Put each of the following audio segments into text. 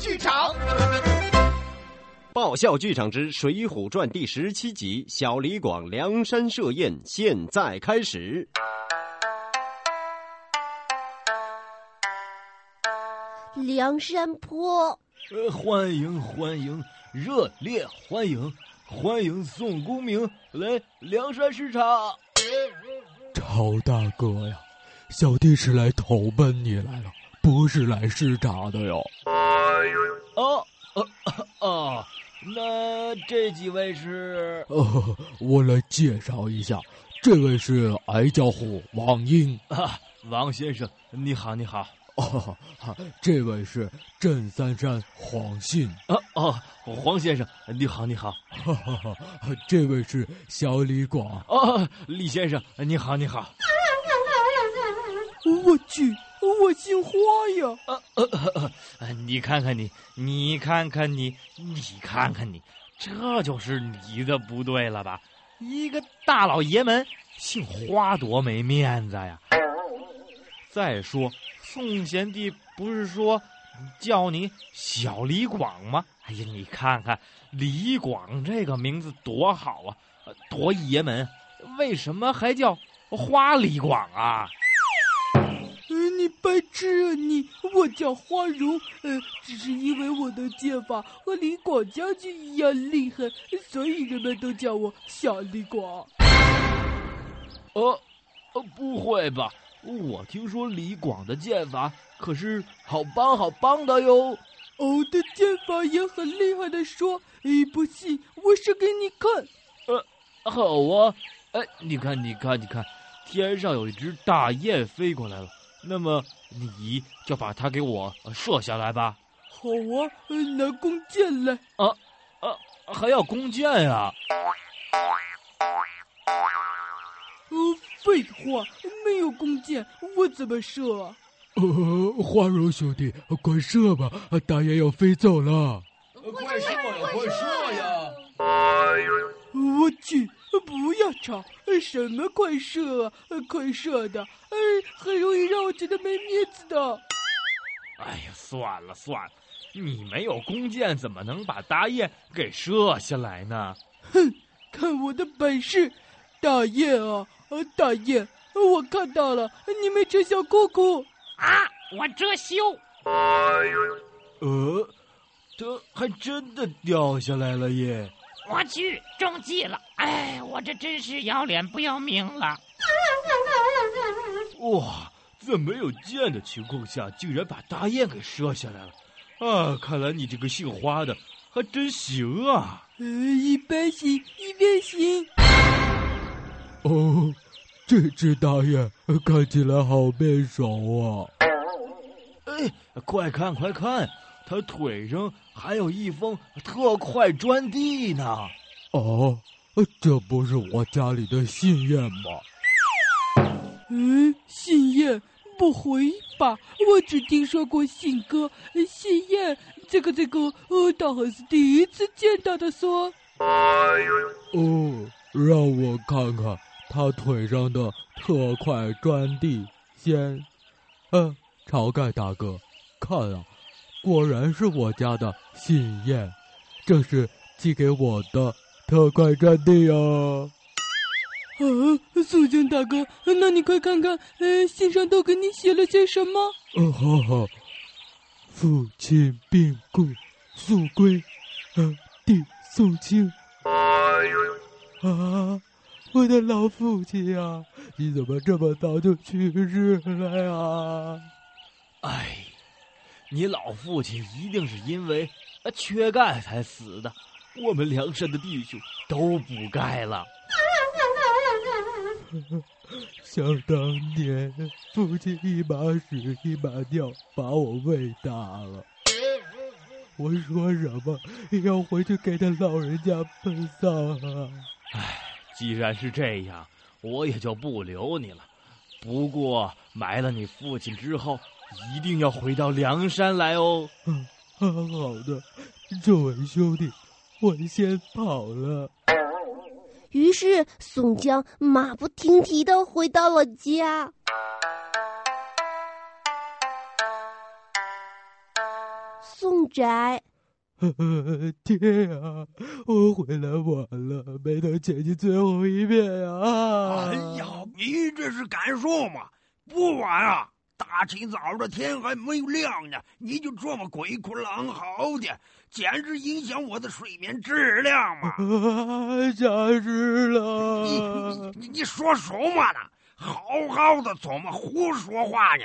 剧场。爆笑剧场之《水浒传》第十七集《小李广梁山设宴》现在开始。梁山坡，呃，欢迎欢迎，热烈欢迎，欢迎宋公明来梁山视察。曹大哥呀，小弟是来投奔你来了，不是来视察的哟。哦哦哦，那这几位是？哦，我来介绍一下，这位是矮脚虎王英啊，王先生，你好，你好。哦，这位是镇三山黄信。啊哦，黄先生，你好，你好。哈哈哈，这位是小李广。哦，李先生，你好，你好。我去，我姓花呀！呃呃呃，你看看你，你看看你，你看看你，这就是你的不对了吧？一个大老爷们姓花，多没面子呀！再说，宋贤弟不是说叫你小李广吗？哎呀，你看看李广这个名字多好啊，多爷们！为什么还叫花李广啊？你白痴啊你！我叫花荣，呃，只是因为我的剑法和李广将军一样厉害，所以人们都叫我小李广。呃，呃，不会吧？我听说李广的剑法可是好棒好棒的哟。我的剑法也很厉害的说，你不信，我试给你看。呃，好啊，哎，你看，你看，你看，天上有一只大雁飞过来了。那么你就把它给我射下来吧。好啊，拿弓箭来。啊啊，还要弓箭啊？呃，废话，没有弓箭，我怎么射啊？呃，花荣兄弟，快射吧，大雁要飞走了。快射呀，快射呀！我去，不要吵！什么快射啊，快射的，哎，很容易让我觉得没面子的。哎呀，算了算了，你没有弓箭，怎么能把大雁给射下来呢？哼，看我的本事！大雁啊，大雁，我看到了，你没吃小裤裤啊！我遮羞。呃，这还真的掉下来了耶！我去，中计了！哎，我这真是要脸不要命了！哇，在没有箭的情况下，竟然把大雁给射下来了！啊，看来你这个姓花的还真行啊！呃，一边行，一边行。哦，这只大雁看起来好面熟啊！哎，快看快看！它腿上还有一封特快专递呢。哦，这不是我家里的信笺吗？嗯，信燕不回吧？我只听说过信鸽，信燕这个这个，呃，倒还是第一次见到的说。哦，让我看看他腿上的特快专递先。嗯，晁盖大哥，看啊！果然是我家的信燕，这是寄给我的特快专递呀！啊，苏江大哥，那你快看看，呃，信上都给你写了些什么？嗯，好好。父亲病故，速归，呃，弟送亲。啊，我的老父亲呀，你怎么这么早就去世了呀？哎。你老父亲一定是因为缺钙才死的，我们梁山的弟兄都补钙了。想当年，父亲一把屎一把尿把我喂大了。我说什么也要回去给他老人家奔丧啊！唉，既然是这样，我也就不留你了。不过埋了你父亲之后。一定要回到梁山来哦！啊，好的，这位兄弟，我先跑了。于是宋江马不停蹄的回到了家。宋宅。天啊，我回来晚了，没能见你最后一面啊！哎呀，你这是干什么？不晚啊！大清早的天还没有亮呢，你就这么鬼哭狼嚎的，简直影响我的睡眠质量嘛！啊，吓死了！你你你说什么呢？好好的怎么胡说话呢？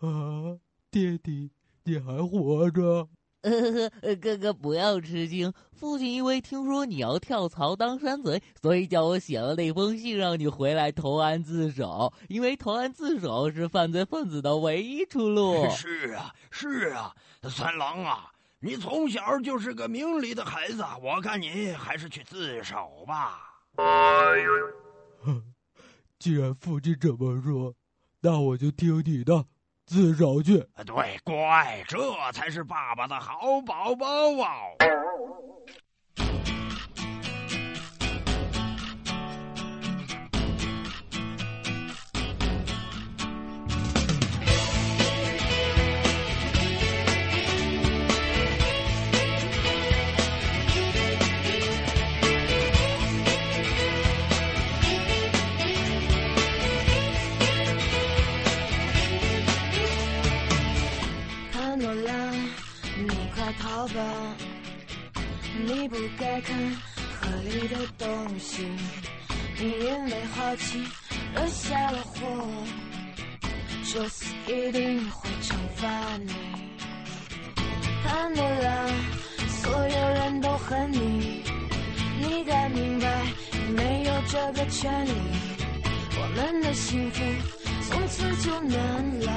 啊，爹地，你还活着？呃，哥哥不要吃惊，父亲因为听说你要跳槽当山贼，所以叫我写了那封信让你回来投案自首。因为投案自首是犯罪分子的唯一出路。是啊，是啊，三郎啊，你从小就是个明理的孩子，我看你还是去自首吧。既然父亲这么说，那我就听你的。自找去。对，乖，这才是爸爸的好宝宝啊！这个权利，我们的幸福从此就难了。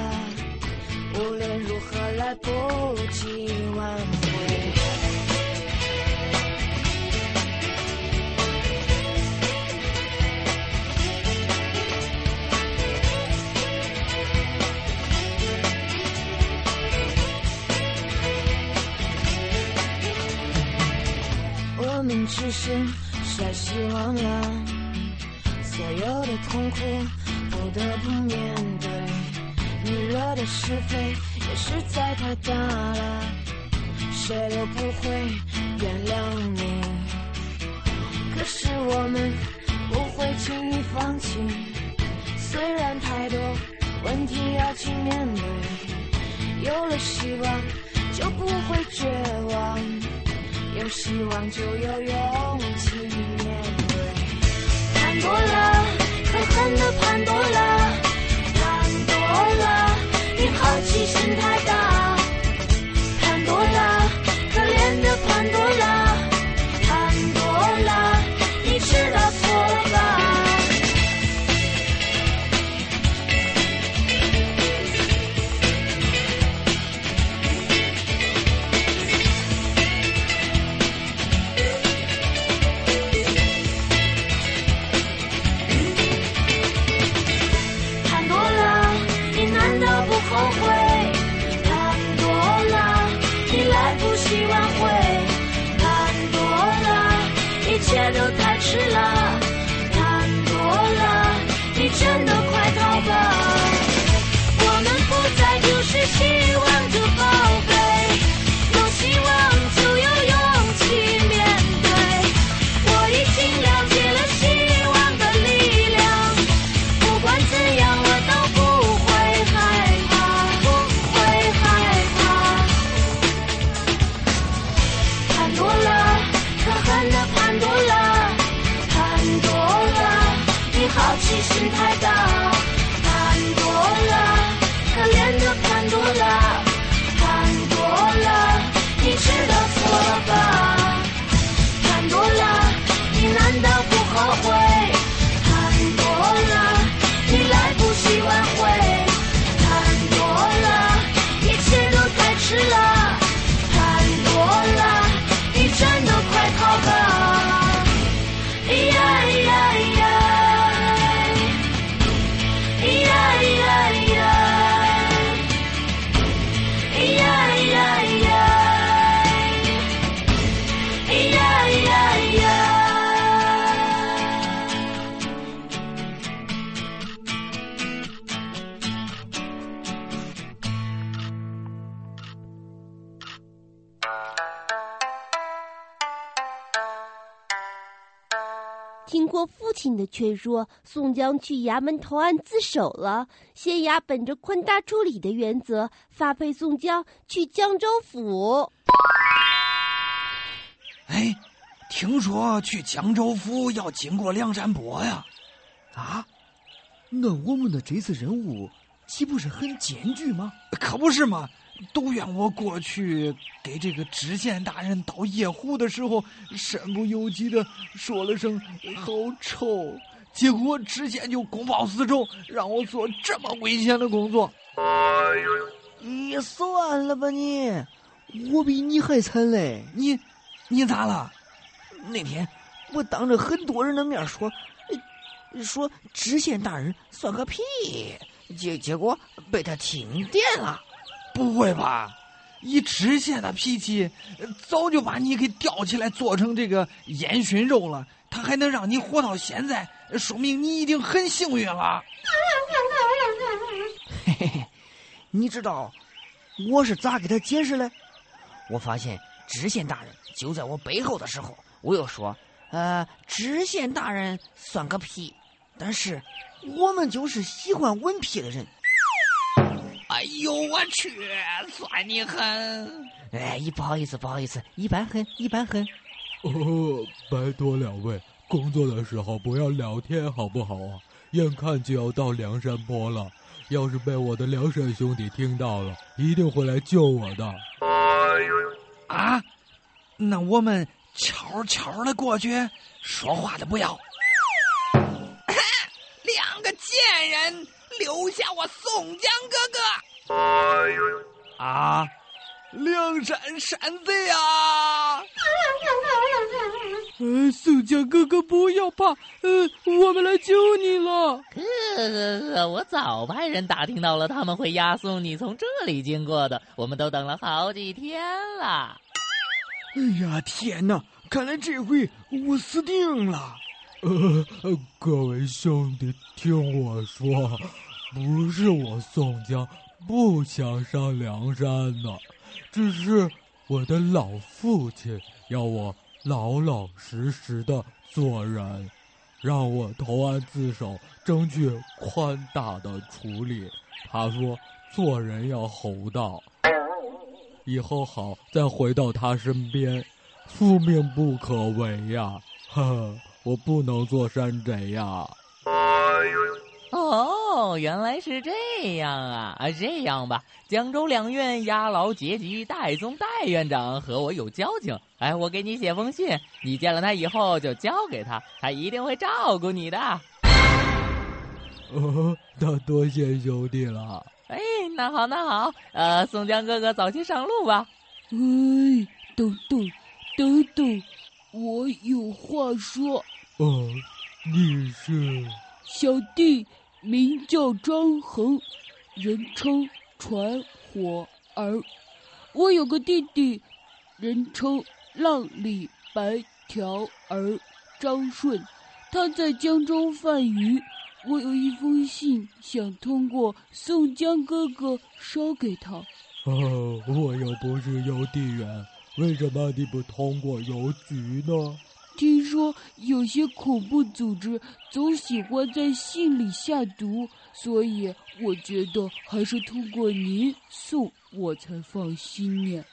无论如何来不及挽回。我们只剩下希望了，所有的痛苦不得不面对。你惹的是非也实在太大了，谁都不会原谅你。可是我们不会轻易放弃，虽然太多问题要去面对，有了希望就不会绝望，有希望就有勇气。潘多拉，可恨的潘多拉。多拉，你好奇心太大。的劝说，宋江去衙门投案自首了。县衙本着宽大处理的原则，发配宋江去江州府。哎，听说去江州府要经过梁山泊呀？啊，那我们的这次任务岂不是很艰巨吗？可不是嘛！都怨我过去给这个知县大人倒夜壶的时候，身不由己的说了声“好臭”，结果知县就公报私仇，让我做这么危险的工作。你算了吧你，我比你还惨嘞！你，你咋了？那天我当着很多人的面说，说知县大人算个屁，结结果被他听见了。不会吧？以知县的脾气，早就把你给吊起来做成这个烟熏肉了。他还能让你活到现在，说明你已经很幸运了。嘿嘿嘿，你知道我是咋给他解释嘞？我发现知县大人就在我背后的时候，我又说：“呃，知县大人算个屁！”但是我们就是喜欢闻屁的人。哎呦我去，算你狠！哎，不好意思，不好意思，一般狠，一般狠。哦，拜托两位，工作的时候不要聊天好不好啊？眼看就要到梁山坡了，要是被我的梁山兄弟听到了，一定会来救我的。啊，那我们悄悄的过去，说话的不要。两个贱人！留下我宋江哥哥！啊，梁山山贼啊！呃，宋江哥哥不要怕，呃，我们来救你了。哥哥，我早派人打听到了，他们会押送你从这里经过的，我们都等了好几天了。哎呀，天哪！看来这回我死定了。呃，各位兄弟，听我说。不是我宋江不想上梁山呢，只是我的老父亲要我老老实实的做人，让我投案自首，争取宽大的处理。他说做人要厚道，以后好再回到他身边。父命不可违呀，呵呵，我不能做山贼呀。哦，原来是这样啊！啊，这样吧，江州两院押牢结局戴宗戴院长和我有交情，哎，我给你写封信，你见了他以后就交给他，他一定会照顾你的。哦，那多谢兄弟了。哎，那好，那好，呃，宋江哥哥早些上路吧。哎，等等，等等，我有话说。哦，你是小弟。名叫张衡，人称传火儿。我有个弟弟，人称浪里白条儿张顺，他在江州贩鱼。我有一封信，想通过宋江哥哥捎给他。哦，我又不是邮递员，为什么你不通过邮局呢？听说有些恐怖组织总喜欢在信里下毒，所以我觉得还是通过您送我才放心呢。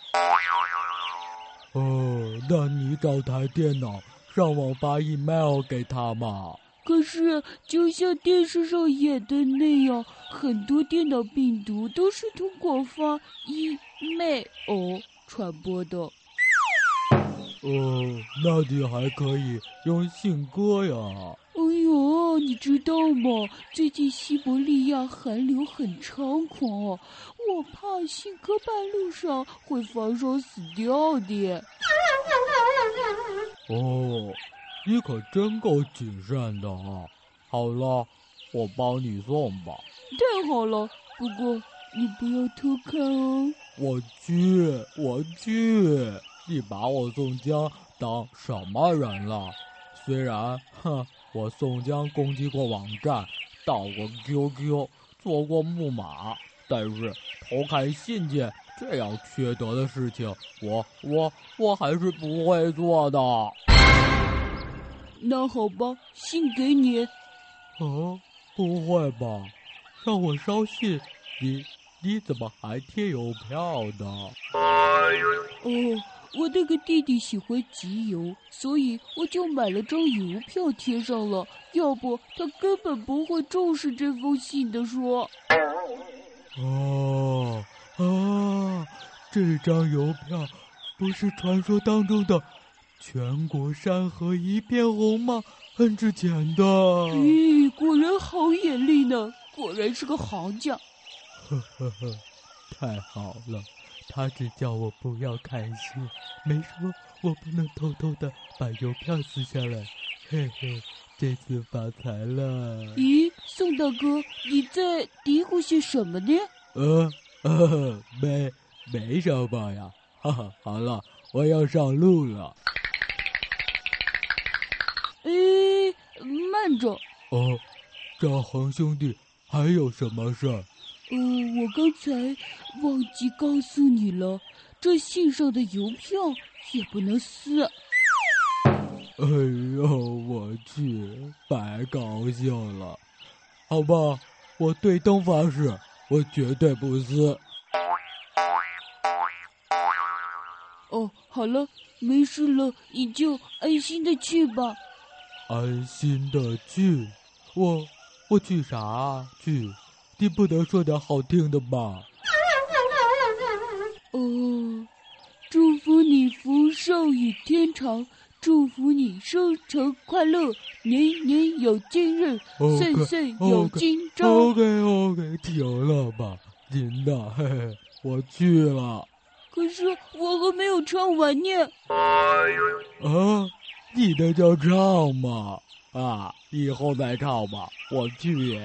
哦，那你找台电脑上网发 email 给他嘛？可是就像电视上演的那样，很多电脑病毒都是通过发 email 传播的。哦，那你还可以用信鸽呀！哎呦，你知道吗？最近西伯利亚寒流很猖狂，我怕信鸽半路上会发烧死掉的。哦，你可真够谨慎的啊！好了，我帮你送吧。太好了，不过你不要偷看哦。我去，我去。你把我宋江当什么人了？虽然，哼，我宋江攻击过网站，盗过 QQ，做过木马，但是偷看信件这样缺德的事情，我我我还是不会做的。那好吧，信给你。啊，不会吧？让我捎信，你你怎么还贴邮票呢？哦，我那个弟弟喜欢集邮，所以我就买了张邮票贴上了。要不他根本不会重视这封信的。说。哦啊，这张邮票不是传说当中的“全国山河一片红”吗？很值钱的。咦，果然好眼力呢！果然是个行家。呵呵呵，太好了！他只叫我不要看信，没说我不能偷偷的把邮票撕下来。嘿嘿，这次发财了！咦，宋大哥，你在嘀咕些什么呢？呃，呃，没，没什么呀。哈哈，好了，我要上路了。哎，慢着！哦，张恒兄弟，还有什么事儿？呃，我刚才忘记告诉你了，这信上的邮票也不能撕。哎呦，我去，白高兴了。好吧，我对灯发誓，我绝对不撕。哦，好了，没事了，你就安心的去吧。安心的去，我我去啥去？你不能说点好听的吧？哦，祝福你福寿与天长，祝福你生辰快乐，年年有今日，岁岁有今朝。OK OK，停了吧，您呐，嘿嘿，我去了。可是我还没有唱完呢。啊。你那叫唱吗？啊，以后再唱吧，我去。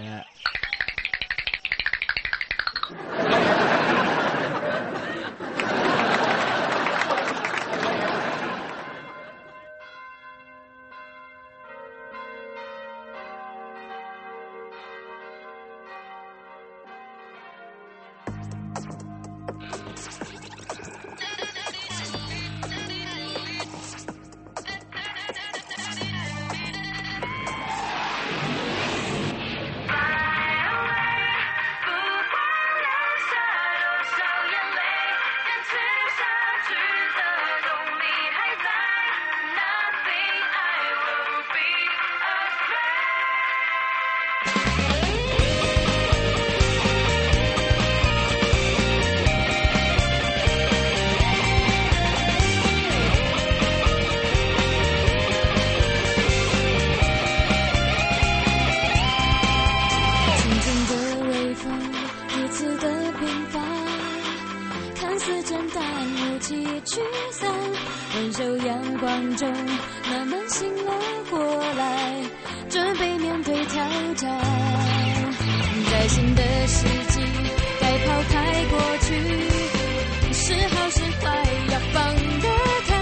释怀要放得开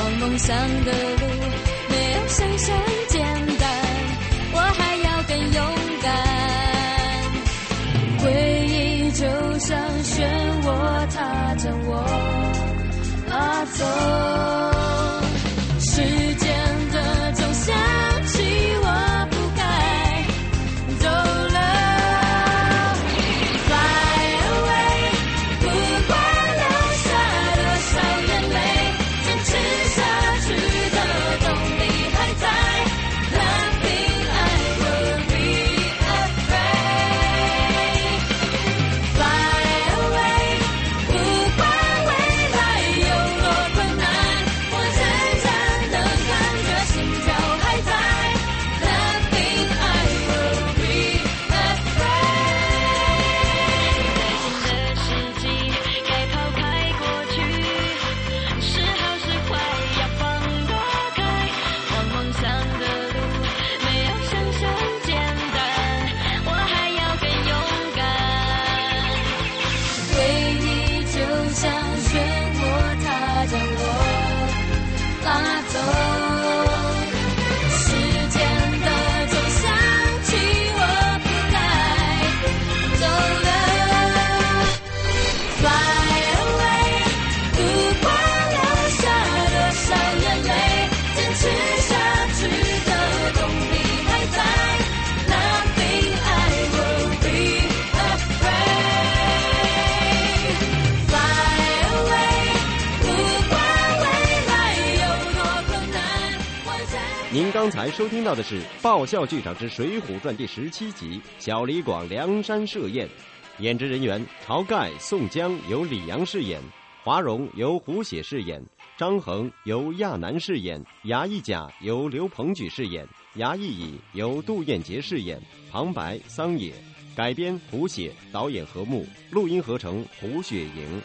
往梦想的路收听到的是《爆笑剧场之水浒传》第十七集《小李广梁山设宴》，演职人员：晁盖、宋江由李阳饰演，华容由胡写饰演，张衡由亚楠饰演，衙役甲由刘鹏举饰演，衙役乙由杜彦杰饰演，旁白桑野，改编胡写，导演何木，录音合成胡雪莹。